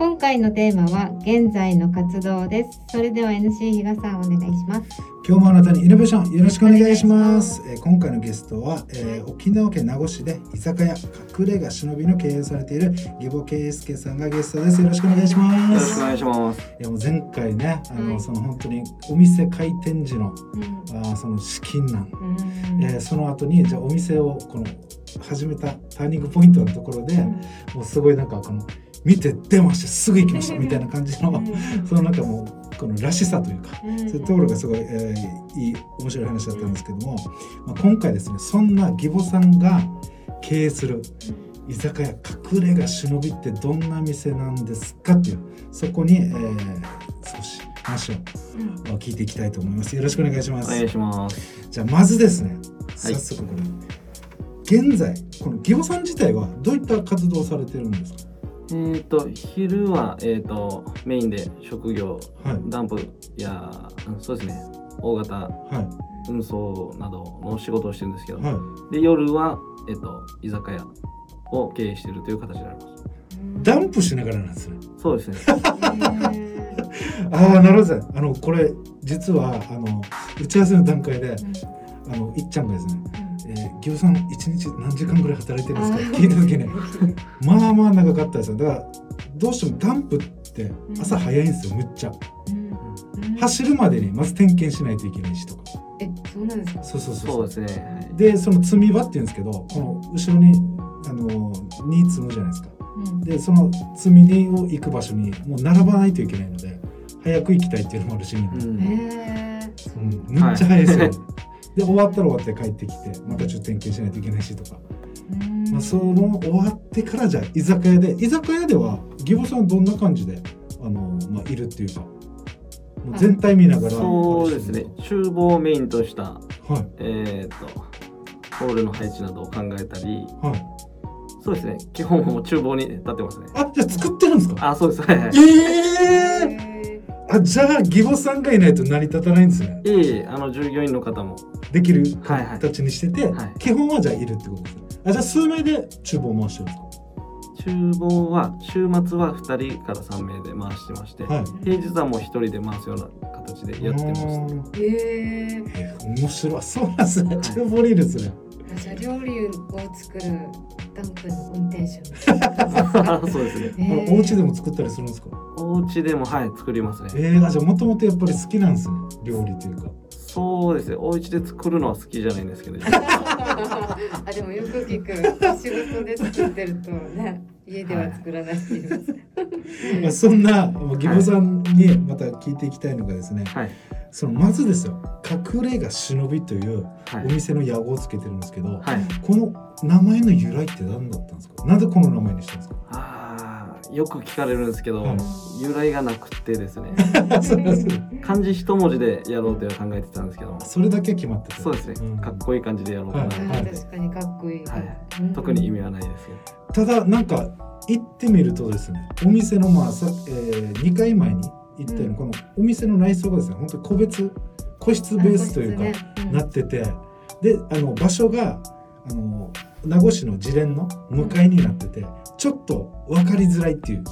今回のテーマは現在の活動です。それでは NC 比嘉さんお願いします。今日もあなたにイノベーションよろしくお願いします。えー今回のゲストは、えー沖縄県名護市で居酒屋隠れ家忍びの経営をされている義母圭介さんがゲストです。よろしくお願いしまよろしくおす。願いします。いやもう前回ね、あの、はい。その本当にお店開店時のうん。あーその資金難、うん。えーその後にじゃあお店をこの始めたターニングポイントのところで、もうすごいなんかこの見て出ましてすぐ行きました。みたいな感じの、そのなんかもうこのらしさというか。うんそういうところがすごい、えーいい面白い話だったんですけども、まあ、今回ですねそんな義母さんが経営する居酒屋隠れ家忍びってどんな店なんですかっていうそこに、えー少し話をうん聞いていきたいと思います。よろしくお願いします、お願いします。じゃあまずですねはい。早速これ、現在この義母さん自体はどういった活動をされてるんですか？えっ、と昼はえっ、とメインで職業はい。ダンプやうんそうですね。大型は運送などの仕事をしてるんですけど、いはい。で夜はえっ、と居酒屋を経営しているという形になります。ダンプしながらなんですね。そうですね。ああなるほどあのこれ実はあの打ち合わせの段階であのいっちゃんがですね「えー、ギオさん一日何時間ぐらい働いてるんですか?」って聞いた時ねまあまあ長かったですよ。だからどうしてもダンプって朝早いんですよむっちゃ。走るまでにまず点検しないといけないしとか。えそうなんですか？そうそうそうそう。ですね。はいでその積み場っていうんですけどこの後ろにあのに積むじゃないですか。うん。でその積み荷を行く場所にもう並ばないといけないので早く行きたいっていうのもあるし、うん。へうん、むっちゃ早いですよ、で終わったら終わって帰ってきてまたちょっと点検しないといけないしとか、ーまあ、その終わってからじゃあ居酒屋で居酒屋では義母さんどんな感じであの、まあ、いるっていうか。もう全体見ながらそうですね。厨房をメインとしたるんですかえっ、とホールの配置などを考えたり。はい。はいそうですね。基本もう厨房に立ってますね。あじゃあ作ってるんですか？あそうです。はいはい。ええへあじゃあ義母さんがいないと成り立たないんですね。いえいえあの従業員の方もできるはいはい。形にしてて、はい。基本はじゃあいるってことです。ねあじゃあ数名で厨房回してるんです厨房は週末は2人から3名で回してまして、かはい。平日はもう1人で回すような形でやってまあす。へえ面白い。そうなんですね。はい。厨房にいるんですね。えじゃあ料理を作るダンプの運転手 そうですね。へえあのお家でも作ったりするんですか？お家でもはい作りますね。えー、あじゃあもともとやっぱり好きなんですね。料理というかそうですね。お家で作るのは好きじゃないんですけど、あでもよく聞く仕事で作ってるとね家では作らないって言います、まあそんな義母さんにまた聞いていきたいのがですね、はい。そのまずですよ隠れ家忍びというはい。お店の屋号をつけてるんですけど、はい。この名前の由来って何だったんですか？なんでこの名前にしたんですか？ああよく聞かれるんですけど、はい由来がなくてですね。漢字一文字でやろうとは考えてたんですけど、それだけは決まってた。そうですね。ん。かっこいい感じでやろうかな。はい。確かにかっこいい、はい。うん。特に意味はないですけど。ただなんか行ってみるとですねお店のまあさ、えー、2回前に行ったように、うん。このお店の内装がですね本当に個別個室ベースというか、ね。うん。なっててであの場所があの名護市の自連の向かいになってて、ちょっと分かりづらいっていう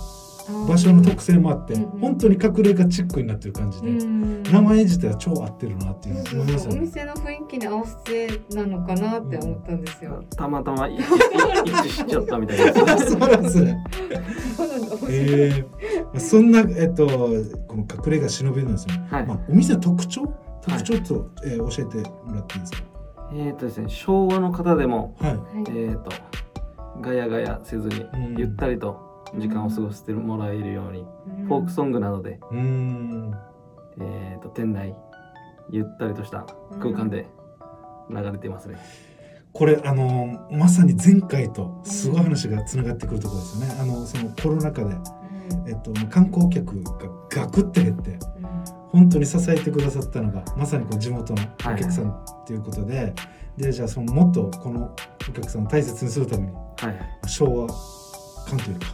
場所の特性もあって、本当に隠れ家チックになってる感じで、うん名前自体は超合ってるなっていう思いますよね。そうお店の雰囲気に合わせてなのかなって思ったんですよ。たまたま一致しちゃったみたいです。あそうなんですね。えー、そんなえっとこの隠れ家忍びなんですよね。はいまあお店の特徴？特徴と、えー教えてもらっていいですか？えっとですね、昭和の方でも、はい。はいえっと、ガヤガヤせずにうん、ゆったりと時間を過ごしてもらえるように、うんフォークソングなどで、うーん。えっと、店内、ゆったりとした空間で流れていますね。これあのまさに前回とすごい話がつながってくるところですよね。あのそのコロナ禍でえっと観光客がガクって減って本当に支えてくださったのがまさにこう地元のお客さんっていうことで、でじゃあそのもっとこのお客さんを大切にするためにはい。昭和感というか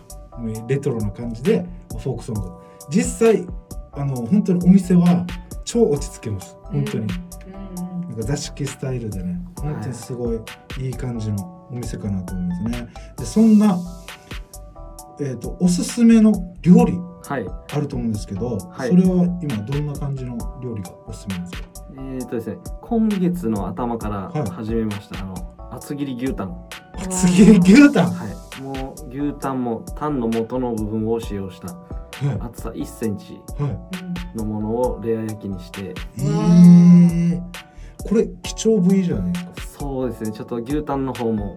レトロな感じでフォークソング。実際あの本当にお店は超落ち着けます。本当に、なんか座敷スタイルでね本当にすごいいい感じのお店かなと思いますね。でそんなえっ、とおすすめの料理はい。あると思うんですけど、はい。それは今どんな感じの料理がおすすめですか？えー、とですね今月の頭かはい。ら始めました、あの厚切り牛タン。厚切り牛タン？ははい。もう牛タンもタンの元の部分を使用したい。厚さ1センチはのものをレア焼きにして。い。えー、これ貴重部位じゃないですか？そうですね。ちょっと牛タンの方も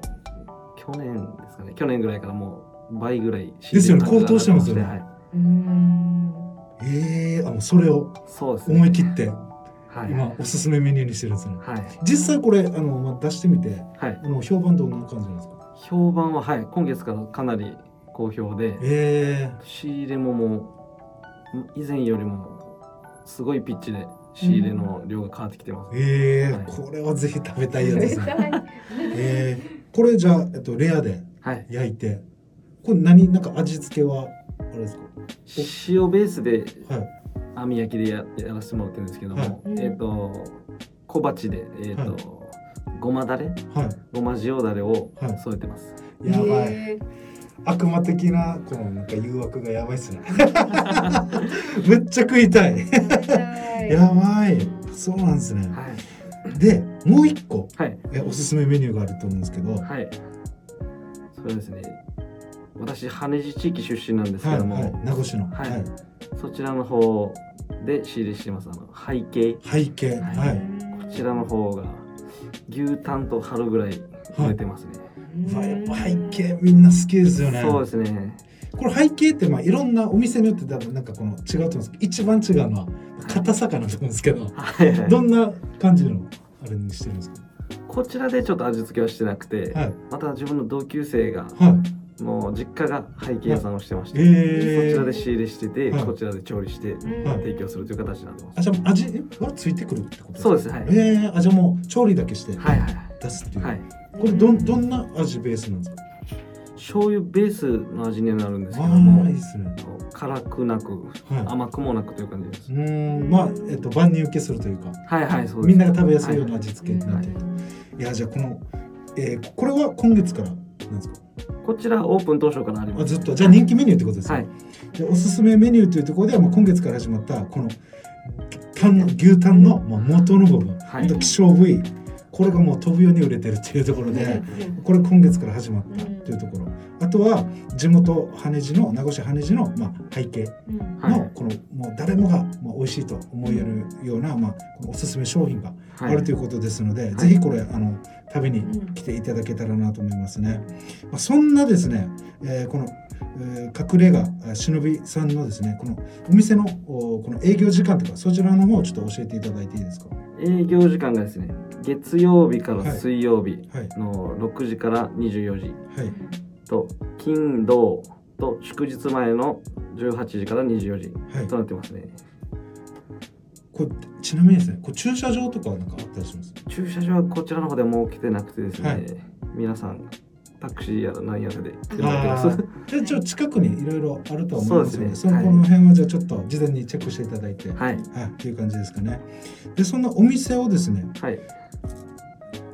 去年ですかね。去年ぐらいからもう倍ぐらいですよね。高騰してますよね。上がってうん。ええー、あもうそれを思い切ってはい。今おすすめメニューにしてるんですね。はい。実際これあのまあ出してみてはい。あの評判どんな感じなんですか？評判ははい。今月からかなり好評で。え仕入れももう以前よりもすごいピッチで仕入れの量が変わってきてます、ー、えー。はい。これはぜひ食べたいやつですね。えー、これじゃあえっとレアではい。焼いてこれ何なんか味付けはあれですか？塩ベースではい網焼きでややらせてもらってるんですけども、はいえっ、と小鉢でえっ、と、はいごまだれ？はごま塩だれをはい添えてます、い。やばい。え悪魔的なこのなんか誘惑がやばいっすね。めっちゃ食いたい。やばい。そうなんですね。はいでもう一個はいえおすすめメニューがあると思うんですけど、ははいそうですね私羽地地域出身なんですいけども、はい名護市の、はい。はい。そちらの方で仕入れしてます。あの背景。背景。ははい。い、こちらの方が牛タンと春ぐらい増えてますね、うわやっぱ背景みんな好きですよね。そうですね。これ背景ってまあいろんなお店によって多分なんかこの違うと思うんですけど一番違うのは硬さかなと思うんですけど、はい。はいどんな感じのあれにしてるんですか？こちらでちょっと味付けはしてなくて、はい。また自分の同級生がはいもう実家が背景屋さんをしてまして、えー、そちらで仕入れしてて、はいこちらで調理して提供するという形になってます、あじゃあ味はついてくるってこと？そうですはい、えー、あじゃあもう調理だけしてはいはい出すっていう、はい。これどんどんな味ベースなんですか？醤油ベースの味になるんですけあどもあいいね。辛くなくはい。甘くもなくという感じです、うーん。まあえっと万人受けするというかはいはいそうみんなが食べやすいような味付けになって。いる、うんい、やじゃあこの、えー、これは今月からなんですか？こちらオープン当初からあります。あずっと。じゃあ人気メニューってことですね、はい。でおすすめメニューというところではもう今月から始まったこのタンの牛タンのまあ元の部分、はい。希少部位。これがもう飛ぶように売れてるっていうところで、これ今月から始まったというところ、あとは地元羽地の名護市羽地の、まあ、背景うん。はい。のこのもう誰もがまあ美味しいと思えるような、まあ、このおすすめ商品があはい。るということですので、い。ぜひこれあの食べに来ていただけたらなと思いますね。まあ、そんなですね、えーこの、えー隠れ家あ忍びさんのですねこのお店のおこの営業時間とかそちらの方をちょっと教えていただいていいですか？営業時間がですね月曜日から水曜日はい。の6時から24時はいと金土と祝日前の18時から24時はい。と。なってますね。これちなみにですね、これ駐車場とかはなんかあったりします？駐車場はこちらの方で設けてなくてですね、はい。皆さんタクシーやら何やらですーじゃあちょっと近くにいろいろあるとは思いますので、そそうですね。のこの辺はじゃあちょっと事前にチェックしていただいて、はい、はいっていう感じですかね。で、そんなお店をですね、はい。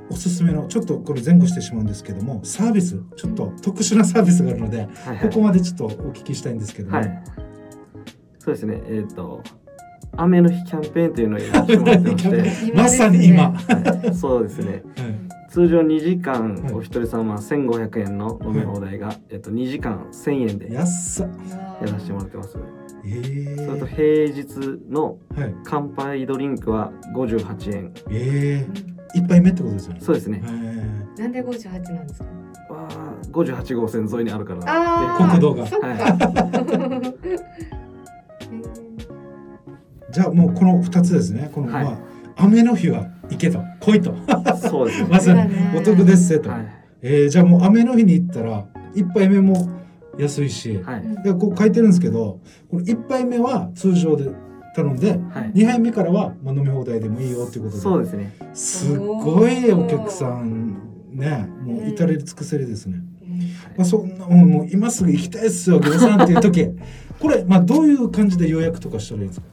おすすめのちょっとこれ前後してしまうんですけどもサービスちょっと特殊なサービスがあるのではいここまでちょっとお聞きしたいんですけども、はい。そうですね。えっ、と雨の日キャンペーンというのを やらせてもらってまして。まさに今、ははい。そうですね。い通常2時間はい。お一人様1500円の飲み放題が、えっと、2時間1000円でやらせてもらってます。え。それとー、平日のはい。乾杯ドリンクは58円。え。ー、一杯目ってことですよね。そうですね。え。なんで58なんですか？わあ58号線沿いにあるからあ国道が。そっか。はー じゃあもうこの2つですね。この、はい。まあ雨の日は行けと。来いと。そうですね。まさにお得ですせと、はい。えー、じゃあもう雨の日に行ったら一杯目も安いし、はい。でこう書いてるんですけどこれ1杯目は通常で頼んではい。2杯目からは、まあ、飲み放題でもいいよっていうことで。そうですね。すっごいお客さんねもう至れり尽くせりですね、まあ、そんなもうもう今すぐ行きたいっすよ餃子さんっていう時。これ、まあ、どういう感じで予約とかしたらいいんですか？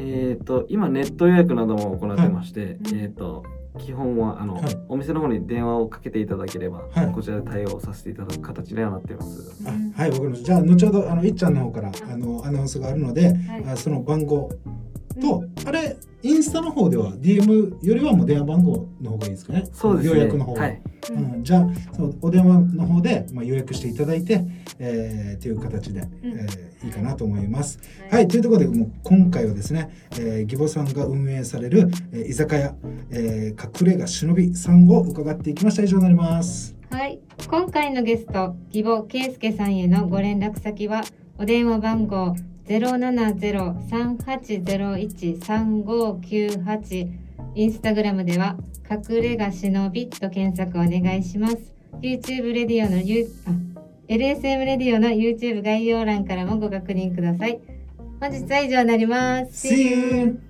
えっ、と今ネット予約なども行ってまして、うん。えっ、と基本はあの、はい。お店の方に電話をかけていただければ、はい。こちらで対応させていただく形にはなっています。あはいわかりました。じゃあ後ほどあのいっちゃんの方からあのアナウンスがあるので、はい。あその番号と、あれインスタの方では DM よりはもう電話番号の方がいいですかね？そうですね。予約の方は、はい。うん、じゃあそのお電話の方で、まあ、予約していただいて、えー、という形で、えーいいかなと思います。はい、というところでもう今回はですね、えー、義母さんが運営される、えー居酒屋、えー、隠れ家忍びさんを伺っていきました。以上になります。はい、今回のゲスト、義母圭介さんへのご連絡先は、お電話番号070-3801-3598インスタグラムでは、隠れ家忍びと検索お願いします。YouTube レディオの U、あ、LSM レディオの YouTube 概要欄からもご確認ください。本日は以上になります。See you!